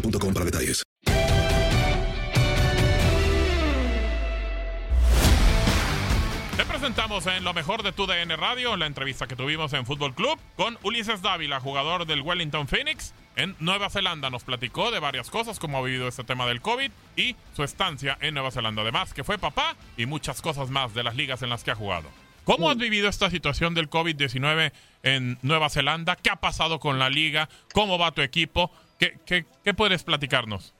boostmobile.com para detalles. Te presentamos en lo mejor de tu DN Radio, la entrevista que tuvimos en Fútbol Club con Ulises Dávila, jugador del Wellington Phoenix en Nueva Zelanda. Nos platicó de varias cosas, cómo ha vivido este tema del COVID y su estancia en Nueva Zelanda. Además, que fue papá y muchas cosas más de las ligas en las que ha jugado. ¿Cómo has vivido esta situación del COVID-19 en Nueva Zelanda? ¿Qué ha pasado con la liga? ¿Cómo va tu equipo? ¿Qué, qué, qué puedes platicarnos?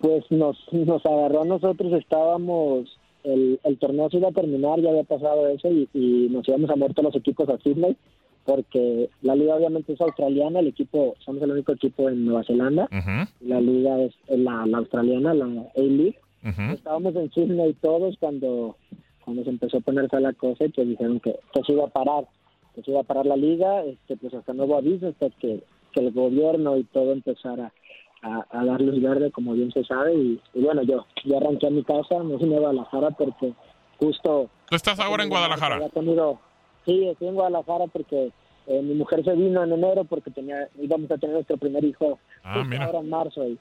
Pues nos, nos agarró nosotros, estábamos, el, el torneo se iba a terminar, ya había pasado eso y, y nos íbamos a mover todos los equipos a Sydney porque la liga obviamente es australiana, el equipo, somos el único equipo en Nueva Zelanda, la liga es la, la australiana, la A-League. Estábamos en Sydney todos cuando, cuando se empezó a ponerse la cosa y pues dijeron que, que se iba a parar, que se iba a parar la liga, este, pues hasta nuevo aviso, hasta que, que el gobierno y todo empezara a, a dar luz verde, como bien se sabe, y, y bueno, yo, yo arranqué a mi casa, me fui a Guadalajara porque justo... ¿Tú estás ahora en Guadalajara? había tenido- sí, estoy en Guadalajara porque eh, mi mujer se vino en enero porque tenía íbamos a tener nuestro primer hijo Ah, mira. ahora en marzo y,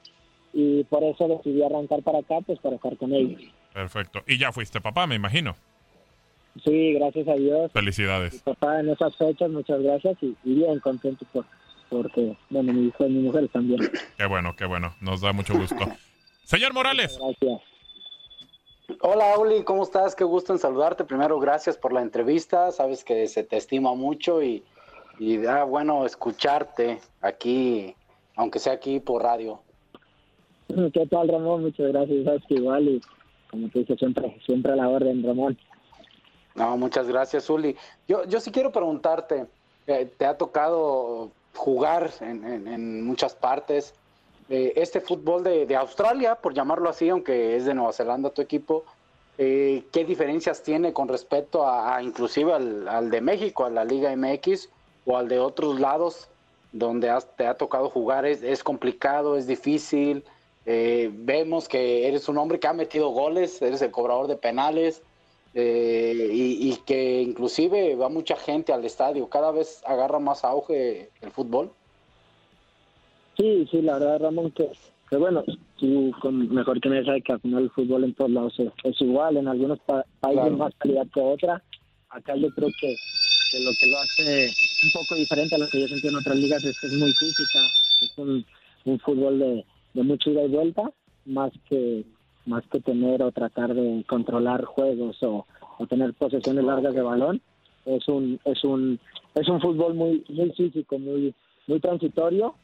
y por eso decidí arrancar para acá, pues para estar con ellos. Perfecto. Y ya fuiste papá, me imagino. Sí, gracias a Dios. Felicidades. Papá, en esas fechas, muchas gracias y, y bien contento por porque, bueno, mi hijo y mi mujer también. Qué bueno, qué bueno. Nos da mucho gusto. Señor Morales. Gracias. Hola, Uli, ¿cómo estás? Qué gusto en saludarte. Primero, gracias por la entrevista. Sabes que se te estima mucho y, y da bueno escucharte aquí, aunque sea aquí por radio. ¿Qué tal, Ramón? Muchas gracias. Sabes que igual y como te dice, siempre, siempre a la orden, Ramón. No, muchas gracias, Uli. Yo, yo sí quiero preguntarte, eh, te ha tocado jugar en, en- en muchas partes. eh, este fútbol de, de Australia, por llamarlo así, aunque es de Nueva Zelanda tu equipo, eh, ¿qué diferencias tiene con respecto a, a inclusive al, al de México, a la Liga MX o al de otros lados donde has- te ha tocado jugar? ¿Es, es complicado, es difícil? Eh, vemos que eres un hombre que ha metido goles, eres el cobrador de penales eh, y, y que inclusive va mucha gente al estadio. Cada vez agarra más auge el fútbol. Sí, sí, la verdad, Ramón, que, que bueno, tú con, mejor que nadie sabe que al final el fútbol en todos lados es, es igual, en algunos pa- países Claro. más calidad que otra. Acá yo creo que, que lo que lo hace un poco diferente a lo que yo sentí en otras ligas es que es muy física, es un, un fútbol de, de mucha ida y vuelta, más que más que tener o tratar de controlar juegos o, o tener posesiones largas de balón. Es un es un es un fútbol muy muy físico, muy muy transitorio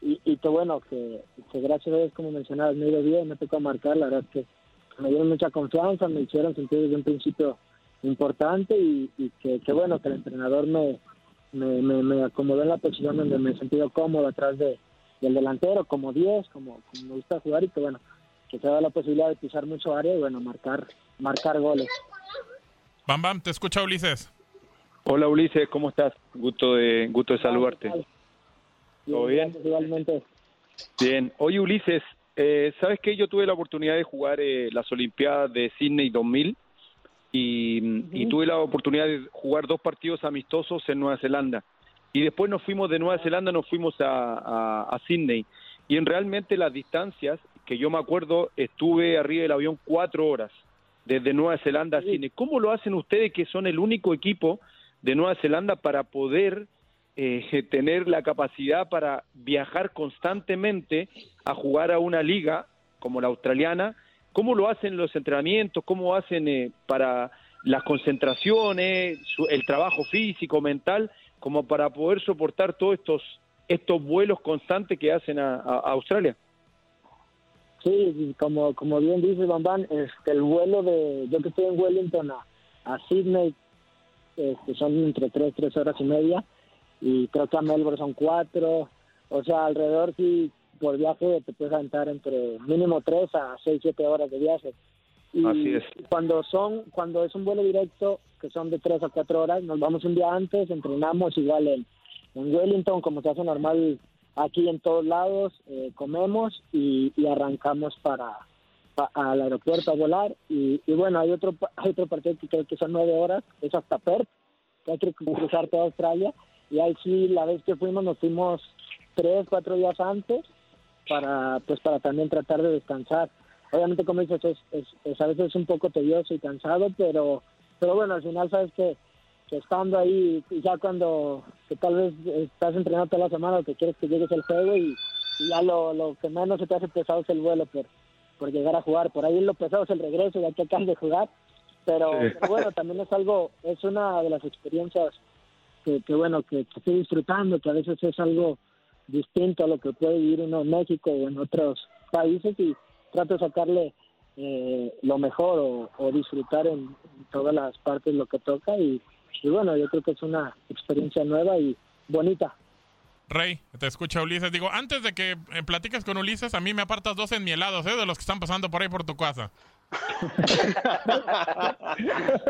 y, y que bueno, que, gracias a Dios, como mencionabas, me ido bien, me tocó marcar, la verdad es que me dieron mucha confianza, me hicieron sentir desde un principio importante y, y que, bueno, que el entrenador me, me, me, me acomodó en la posición donde me he sentido cómodo atrás de, del delantero, como 10, como, como me gusta jugar y que bueno, que se da la posibilidad de pisar mucho área y bueno, marcar, marcar goles. Bam Bam, te escucha Ulises. Hola Ulises, ¿cómo estás? Gusto de gusto de saludarte. ¿Todo bien? Igualmente. Bien. Oye Ulises, eh, ¿sabes qué? Yo tuve la oportunidad de jugar eh, las Olimpiadas de Sydney 2000 y, y tuve la oportunidad de jugar dos partidos amistosos en Nueva Zelanda. Y después nos fuimos de Nueva Zelanda, nos fuimos a, a, a Sydney. Y en realmente las distancias, que yo me acuerdo, estuve arriba del avión cuatro horas, desde Nueva Zelanda a Sydney. ¿Cómo lo hacen ustedes que son el único equipo de Nueva Zelanda para poder eh, tener la capacidad para viajar constantemente a jugar a una liga como la australiana? ¿Cómo lo hacen los entrenamientos? ¿Cómo hacen eh, para las concentraciones, su- el trabajo físico, mental, como para poder soportar todos estos estos vuelos constantes que hacen a, a- a Australia? Sí, como, como bien dice Bambán, este, el vuelo de, yo que estoy en Wellington a, a Sydney, este, son entre tres, tres horas y media, y creo que a Melbourne son cuatro, o sea, alrededor sí, por viaje te puedes aventar entre mínimo tres a seis, siete horas de viaje. Y Así es. cuando son, cuando es un vuelo directo, que son de tres a cuatro horas, nos vamos un día antes, entrenamos igual en, en Wellington, como se hace normal aquí en todos lados, eh, comemos y, y arrancamos para, pa- al aeropuerto a volar. Y, y bueno, hay otro, hay otro partido que creo que son nueve horas, es hasta Perth, que hay que cruzar toda Australia. Y ahí sí, la vez que fuimos, nos fuimos tres, cuatro días antes para pues para también tratar de descansar. Obviamente, como dices, es, es, es a veces un poco tedioso y cansado, pero pero bueno, al final sabes que estando ahí, ya cuando que tal vez estás entrenando toda la semana, lo que quieres que llegues al juego y, y ya lo, lo que menos se te hace pesado es el vuelo por, por llegar a jugar. Por ahí lo pesado es el regreso, ya que acabas de jugar. Pero, Sí. pero bueno, también es algo, es una de las experiencias que, que bueno, que, que estoy disfrutando, que a veces es algo distinto a lo que puede vivir uno en México o en otros países y trato de sacarle eh, lo mejor o, o disfrutar en, en todas las partes lo que toca y, y bueno, yo creo que es una experiencia nueva y bonita. Rey, te escucha Ulises. Digo, antes de que eh, platiques con Ulises, a mí me apartas dos enmielados, ¿eh? De los que están pasando por ahí por tu casa.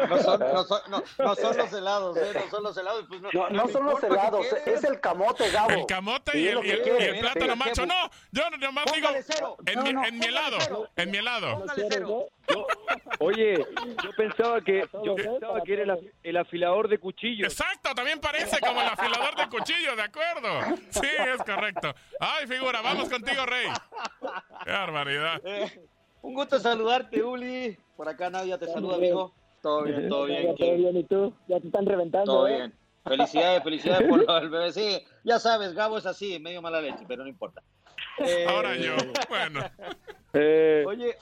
No son, no, son, no, no son los helados, ¿eh? No son los helados. Pues no, No, no me son los helados, es el camote, Gabo. El camote Sí, y el, lo y que el- quiere. y el plátano macho. No, yo nomás digo Póngale cero. en, No, mi, no, en mi póngale helado. cero. En mi helado. Oye, yo pensaba que yo pensaba que era el, el afilador de cuchillos. Exacto, también parece como el afilador de cuchillo, de acuerdo. Sí, es correcto. Ay, figura, vamos contigo, Rey. Qué barbaridad. Un gusto saludarte, Uli. Por acá Nadia te saluda, amigo. Todo bien, todo bien. todo bien, ¿y tú? Ya te están reventando, Todo ¿eh? bien. Felicidades, felicidades por lo del bebé. Sí, ya sabes, Gabo es así, medio mala leche, pero no importa. Eh, Ahora yo. Bueno. Eh, Oye,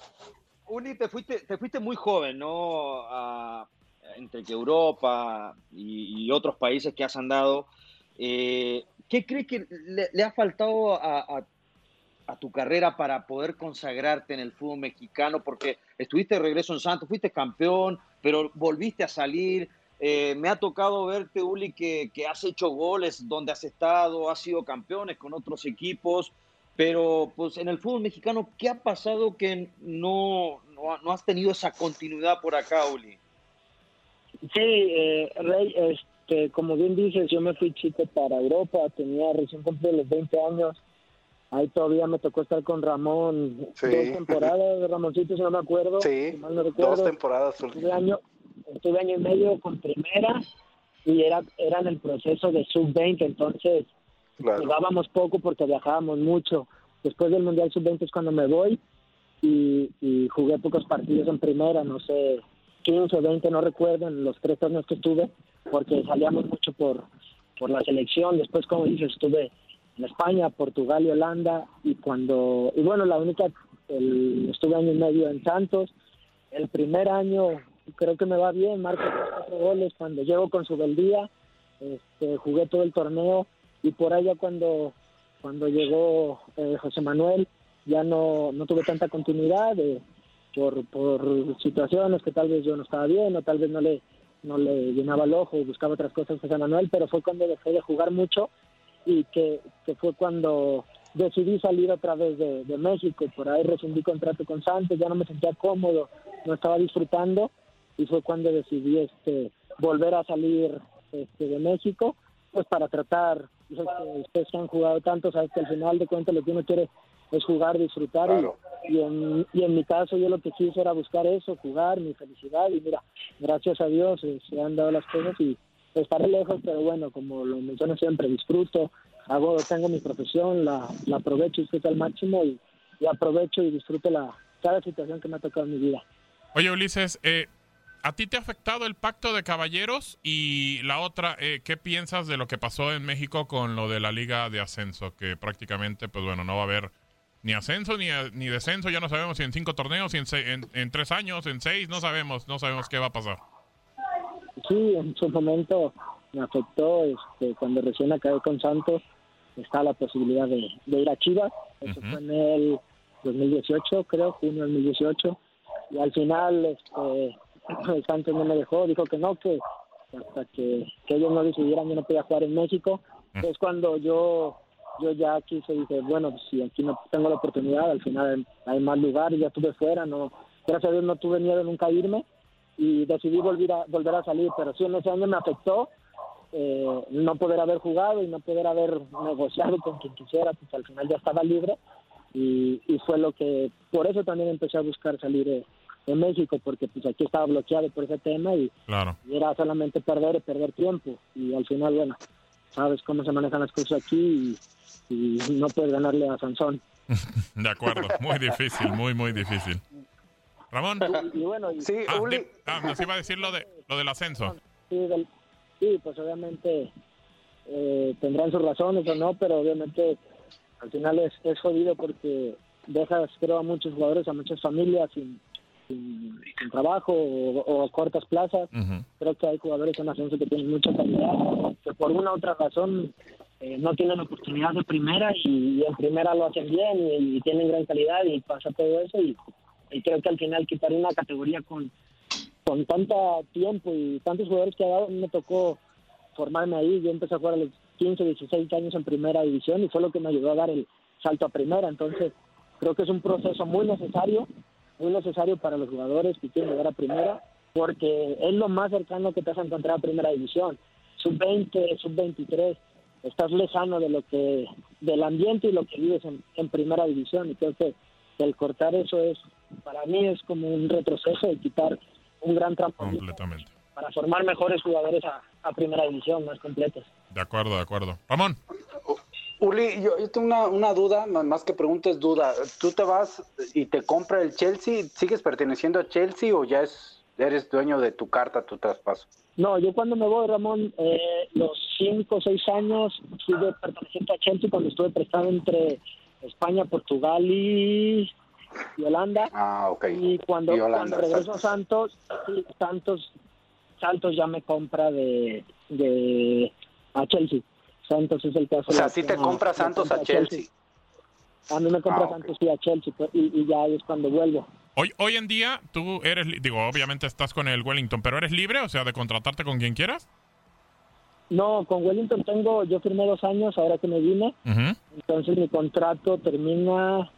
Uli, te fuiste, te fuiste muy joven, ¿no? A- entre que Europa y, y otros países que has andado. Eh, ¿Qué crees que le, le ha faltado a, a- a tu carrera para poder consagrarte en el fútbol mexicano? Porque estuviste de regreso en Santos, fuiste campeón, pero volviste a salir. Eh, me ha tocado verte, Uli, que, que has hecho goles donde has estado, has sido campeones con otros equipos. Pero pues en el fútbol mexicano, ¿qué ha pasado que no, no, no has tenido esa continuidad por acá, Uli? Sí, eh, Rey, este, como bien dices, yo me fui chico para Europa, tenía recién cumplido los 20 años. Ahí todavía me tocó estar con Ramón Sí. dos temporadas, de Ramoncito, si no me acuerdo. Sí, si mal no recuerdo. dos temporadas. Estuve año, estuve año y medio con primera y era, era en el proceso de sub-20, entonces Claro. jugábamos poco porque viajábamos mucho. Después del Mundial Sub-20 es cuando me voy y, y jugué pocos partidos en primera, no sé, 15 o 20, no recuerdo, en los tres torneos que estuve, porque salíamos mucho por, por la selección. Después, como dices, estuve España, Portugal y Holanda y cuando, y bueno, la única, el, estuve año y medio en Santos. El primer año creo que me va bien, marco cuatro goles cuando llego con su beldía, este, jugué todo el torneo y por allá cuando cuando llegó eh, José Manuel ya no, no tuve tanta continuidad eh, por, por situaciones que tal vez yo no estaba bien o tal vez no le, no le llenaba el ojo, buscaba otras cosas José Manuel, pero fue cuando dejé de jugar mucho y que, que fue cuando decidí salir otra vez de, de México, por ahí rescindí contrato con Santos, ya no me sentía cómodo, no estaba disfrutando y fue cuando decidí este volver a salir este, de México, pues para tratar, pues, que ustedes que han jugado tanto, sabes que al final de cuentas lo que uno quiere es jugar, disfrutar y, y, en, y en mi caso yo lo que quise era buscar eso, jugar, mi felicidad y mira, gracias a Dios eh, se han dado las cosas y estaré lejos, pero bueno, como lo menciono siempre, disfruto, hago, tengo mi profesión, la, la aprovecho y disfruto al máximo y, aprovecho y disfruto la, cada situación que me ha tocado en mi vida. Oye, Ulises, eh, ¿a ti te ha afectado el pacto de caballeros? Y la otra, eh, ¿qué piensas de lo que pasó en México con lo de la liga de ascenso? Que prácticamente, pues bueno, no va a haber ni ascenso ni, ni descenso, ya no sabemos si en cinco torneos, si en, en tres años, en seis, no sabemos, no sabemos qué va a pasar. Sí, en su momento me afectó este, cuando recién acabé con Santos, está la posibilidad de, de ir a Chivas, eso fue en el 2018, creo, junio del 2018, y al final este, el Santos no me dejó, dijo que no, que hasta que, que ellos no decidieran yo no podía jugar en México, es cuando yo yo ya quise, dije, bueno, pues, si aquí no tengo la oportunidad, al final hay más lugares, ya estuve fuera, no, gracias a Dios no tuve miedo nunca irme, y decidí volver a, volver a salir, pero sí en ese año me afectó eh, no poder haber jugado y no poder haber negociado con quien quisiera, pues al final ya estaba libre y, y fue lo que, por eso también empecé a buscar salir de, de México, porque pues aquí estaba bloqueado por ese tema y, Claro. y era solamente perder y perder tiempo y al final, bueno, sabes cómo se manejan las cosas aquí y, y no puedes ganarle a Sansón. De acuerdo, muy difícil, muy, muy difícil. Ramón. Y, y bueno, y- ah, ah, nos iba a decir lo, de, lo del ascenso. sí, del- sí, pues obviamente eh, tendrán sus razones o no, pero obviamente al final es, es jodido porque dejas, creo, a muchos jugadores, a muchas familias sin, sin, sin trabajo o, o a cortas plazas. Creo que hay jugadores en ascenso que tienen mucha calidad, que por una u otra razón eh, no tienen oportunidad de primera y, y en primera lo hacen bien y, y tienen gran calidad y pasa todo eso y, y creo que al final quitar una categoría con con tanto tiempo y tantos jugadores que ha dado, me tocó formarme ahí. Yo empecé a jugar a los 15, 16 años en primera división y fue lo que me ayudó a dar el salto a primera. Entonces, creo que es un proceso muy necesario, muy necesario para los jugadores que quieren llegar a primera, porque es lo más cercano que te vas a encontrar a primera división. Sub-20, sub-23, estás lejano de lo que, del ambiente y lo que vives en, en primera división. Y creo que el cortar eso es, para mí es como un retroceso de quitar un gran trampolín Completamente. para formar mejores jugadores a, a primera división, más completos. De acuerdo, de acuerdo. Ramón. Uli, yo, yo tengo una, una duda, más que pregunta es duda. ¿Tú te vas y te compra el Chelsea? ¿Sigues perteneciendo a Chelsea o ya es eres dueño de tu carta, tu traspaso? No, yo cuando me voy, Ramón, eh, los cinco o seis años fui de perteneciente a Chelsea cuando estuve prestado entre España, Portugal y, y Holanda. Ah, ok. Y cuando, Y Holanda, cuando regreso a Santos, Santos, Santos ya me compra de, de a Chelsea. Santos es el caso. O sea, sí que te compra Santos a Chelsea. A mí me compra Ah, ok. Santos y a Chelsea, pues, y, y ya es cuando vuelvo. Hoy, hoy en día, tú eres, digo, obviamente estás con el Wellington, pero eres libre, o sea, de contratarte con quien quieras. No, con Wellington tengo, yo firmé dos años ahora que me vine, entonces mi contrato termina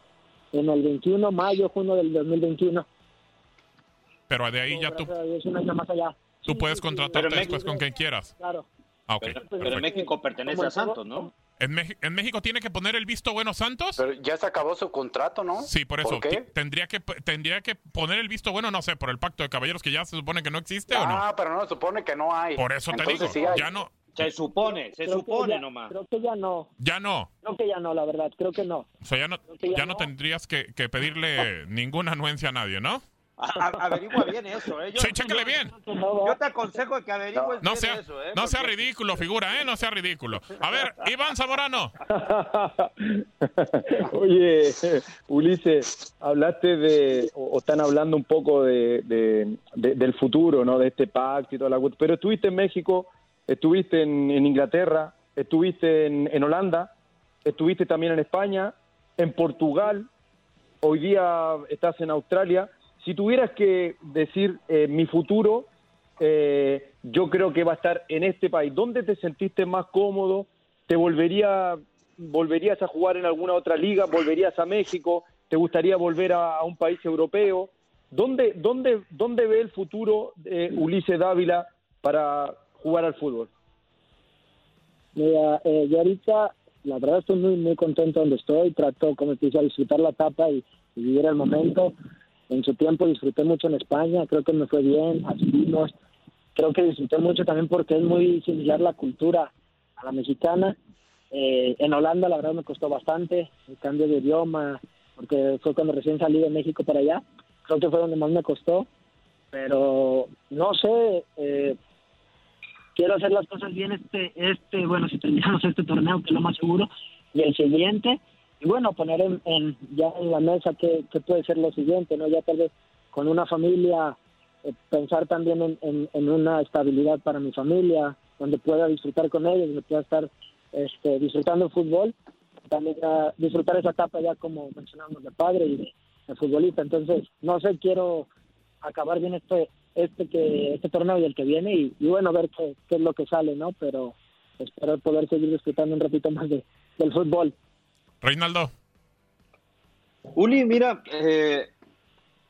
en el 21, mayo, junio del 2021. Pero de ahí ya tú, Gracias a Dios, un año más allá. tú puedes contratarte después México- con quien quieras. Claro. Ah, ok. Pero, pero. México pertenece a Santos, ¿no? ¿En, en México tiene que poner el visto bueno Santos? Pero ya se acabó su contrato, ¿no? Sí, por eso. ¿Por qué? Ti- Tendría que, tendría que poner el visto bueno, no sé, por el pacto de caballeros que ya se supone que no existe o no. Ah, pero no, supone que no hay. Por eso te Entonces digo, sí hay. ya no, Se supone, se Creo supone ya- nomás. Creo que ya no, ya no. creo que ya no, la verdad, creo que no. O sea, ya no, que ya ya no no. tendrías que, que pedirle ninguna anuencia a nadie, ¿no? A- averigua bien eso, ¿eh? Yo, Sí, chécale bien. yo te aconsejo que averigües No bien sea, eso, ¿eh? no sea ridículo, figura, ¿eh? No sea ridículo. A ver, Iván Zamorano. Oye, Ulises, hablaste de, o, o están hablando un poco de, de- de- del futuro, ¿no? De este pacto y toda la cuestión. Pero estuviste en México, estuviste en, Inglaterra, estuviste en, Holanda. estuviste también en España, en Portugal, hoy día estás en Australia. Si tuvieras que decir eh, mi futuro, eh, yo creo que va a estar en este país. ¿Dónde te sentiste más cómodo? ¿Te volvería, volverías a jugar en alguna otra liga? ¿Volverías a México? ¿Te gustaría volver a, a un país europeo? ¿Dónde, dónde, ¿Dónde ve el futuro de Ulises Dávila para jugar al fútbol? Mira, eh, yo ahorita, la verdad estoy muy, muy contento donde estoy. Trato, como te dije, a disfrutar la etapa y, vivir el momento. En su tiempo disfruté mucho en España, creo que me fue bien, asumimos. Creo que disfruté mucho también porque es muy similar la cultura a la mexicana. Eh, en Holanda, la verdad, me costó bastante el cambio de idioma, porque fue cuando recién salí de México para allá. Creo que fue donde más me costó. Pero no sé, eh, quiero hacer las cosas bien este, este, bueno, si terminamos este torneo, que es lo más seguro, y el siguiente, y bueno, poner en, ya en la mesa qué, qué puede ser lo siguiente, ¿no? Ya tal vez con una familia, eh, pensar también en, en, una estabilidad para mi familia, donde pueda disfrutar con ellos, donde pueda estar este, disfrutando el fútbol, también ah, disfrutar esa etapa ya como mencionamos de padre y de futbolista. Entonces, no sé, quiero acabar bien este este que este torneo y el que viene y, y bueno ver qué, qué es lo que sale no pero espero poder seguir disfrutando un ratito más de, del fútbol Reinaldo. Uli, mira, eh,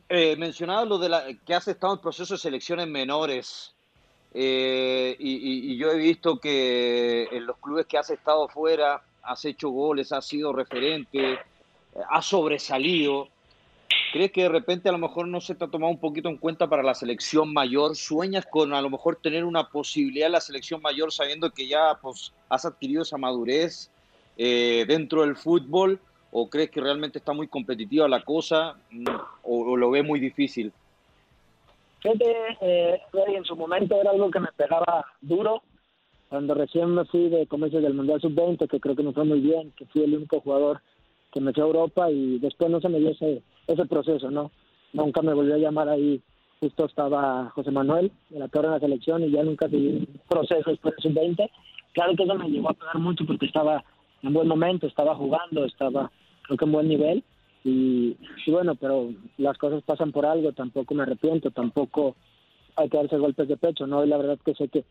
eh, mencionaba lo de la, que has estado en proceso de selecciones menores. eh, y, y- y yo he visto que en los clubes que has estado fuera has hecho goles, has sido referente, eh, has sobresalido. ¿Crees que de repente a lo mejor no se te ha tomado un poquito en cuenta para la selección mayor? ¿Sueñas con a lo mejor tener una posibilidad en la selección mayor sabiendo que ya pues, has adquirido esa madurez eh, dentro del fútbol? ¿O crees que realmente está muy competitiva la cosa mm, o, lo ves muy difícil? Eh, en su momento era algo que me pegaba duro cuando recién me fui de comercio del Mundial Sub-20 que creo que me fue muy bien que fui el único jugador que me fue a Europa y después no se me dio ese, ese proceso no nunca me volvió a llamar ahí. Justo estaba José Manuel de la torre en la selección y ya nunca seguí un proceso después del Sub-20 claro que eso me llegó a pegar mucho porque estaba en buen momento estaba jugando estaba creo que en buen nivel. Y, bueno, pero las cosas pasan por algo, tampoco me arrepiento, tampoco hay que darse golpes de pecho, ¿no? Y la verdad que sé que,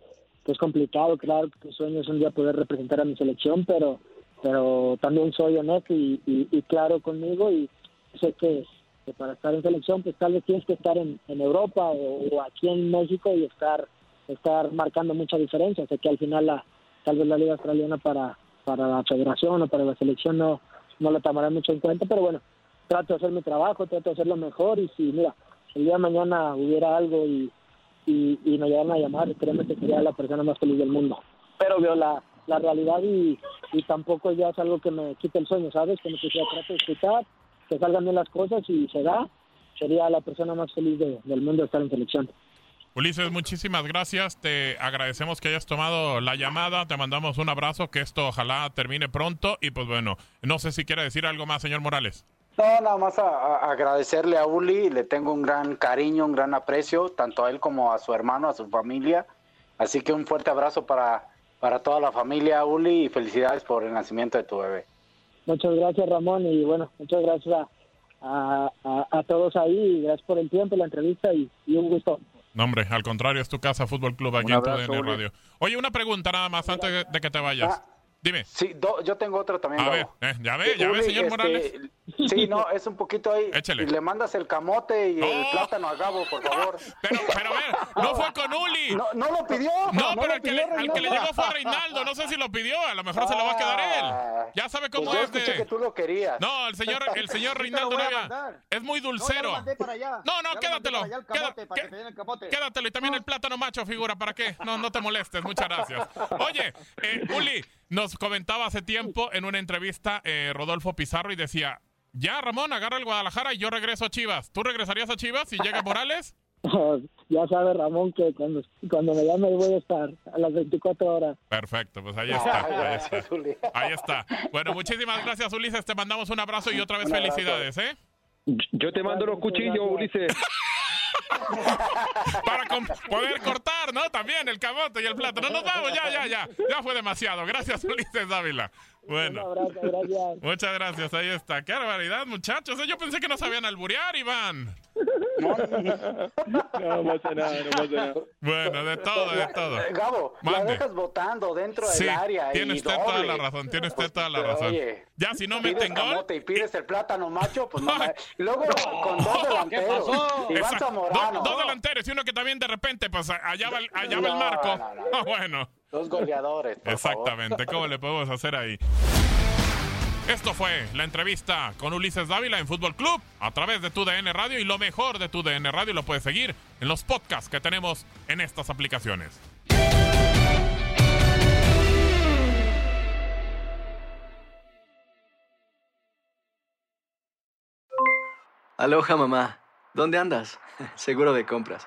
que es complicado, claro que mi sueño es un día poder representar a mi selección, pero pero también soy honesto y, y, y claro conmigo y sé que, que para estar en selección pues tal vez tienes que estar en, en Europa o, aquí en México y estar estar marcando mucha diferencia, sé que al final la tal vez la liga australiana para para la federación o para la selección no no lo tomará mucho en cuenta, pero bueno, trato de hacer mi trabajo, trato de hacerlo mejor y si, mira, el día de mañana hubiera algo y, y, y me llegaran a llamar, créeme que sería la persona más feliz del mundo. Pero veo la, la realidad y, y tampoco ya es algo que me quite el sueño, ¿sabes? Como que sea, trato de escuchar, que salgan bien las cosas y se da, sería la persona más feliz de- del mundo estar en selección. Ulises, muchísimas gracias. Te agradecemos que hayas tomado la llamada. Te mandamos un abrazo. Que esto ojalá termine pronto. Y pues bueno, no sé si quiere decir algo más, señor Morales. No, nada más a- a- agradecerle a Uli, le tengo un gran cariño, un gran aprecio, tanto a él como a su hermano, a su familia. Así que un fuerte abrazo para, para toda la familia, Uli, y felicidades por el nacimiento de tu bebé. Muchas gracias, Ramón, y bueno, muchas gracias a, a, todos ahí, y gracias por el tiempo, la entrevista y, y un gusto. No, hombre, al contrario, es tu casa, Fútbol Club, aquí en tu DN. Radio. Oye, una pregunta nada más antes de- de que te vayas. Dime. Sí, do- yo tengo otro también. A ver, eh, ya ve, ya ve, señor este, Morales. Sí, no, es un poquito ahí. Échale. Y le mandas el camote y el plátano a Gabo, por favor. Pero, pero a ver, no fue con Uli. No, no lo pidió. No, no pero el que, pidió le, al que le llegó fue a Reinaldo. No sé si lo pidió. A lo mejor se lo va a quedar él. Ya sabe cómo Pues yo es de. escuché que tú lo querías. No, el señor, el señor Reinaldo mandar. es muy No, ya dulcero. lo mandé para allá. No, no, mandé quédatelo. para allá el Queda- camote, para qué- que te den el camote. Quédatelo y también el plátano macho, figura. ¿Para qué? No, no te molestes. Muchas gracias. Oye, eh, Uli, nos comentaba hace tiempo en una entrevista eh, Rodolfo Pizarro y decía: Ya, Ramón, agarra el Guadalajara y yo regreso a Chivas. ¿Tú regresarías a Chivas si llega Morales? ya sabe, Ramón, que cuando, cuando me llame voy a estar a las 24 horas. Perfecto, pues ahí está. Ahí está. Ahí está. Bueno, muchísimas gracias, Ulises. Te mandamos un abrazo y otra vez felicidades, ¿eh? Yo te mando los cuchillos, Ulises. Para poder cortar. ¿No? También el camote y el plátano. Nos vamos, ya, ya, ya. Ya fue demasiado. Gracias, Ulises Dávila. Bueno. Muchas gracias, ahí está. Qué barbaridad, muchachos. Yo pensé que no sabían alburear, Iván. No, pasa nada, no pasa nada. Bueno, de todo, de todo. Eh, Gabo, la dejas votando dentro del área. Tiene usted toda la razón, tiene usted toda la razón. Oye, ya, si no meten gol. y pides el plátano macho, pues no. luego con dos delanteros. Iván Zamorano. Dos, dos delanteros y uno que también de repente, pues allá va, allá va el marco. Ah, bueno. Dos goleadores. Exactamente. ¿Cómo le podemos hacer ahí? Esto fue la entrevista con Ulises Dávila en Fútbol Club a través de tu DN Radio y lo mejor de tu DN Radio lo puedes seguir en los podcasts que tenemos en estas aplicaciones. Aloha mamá, ¿dónde andas? Seguro de compras.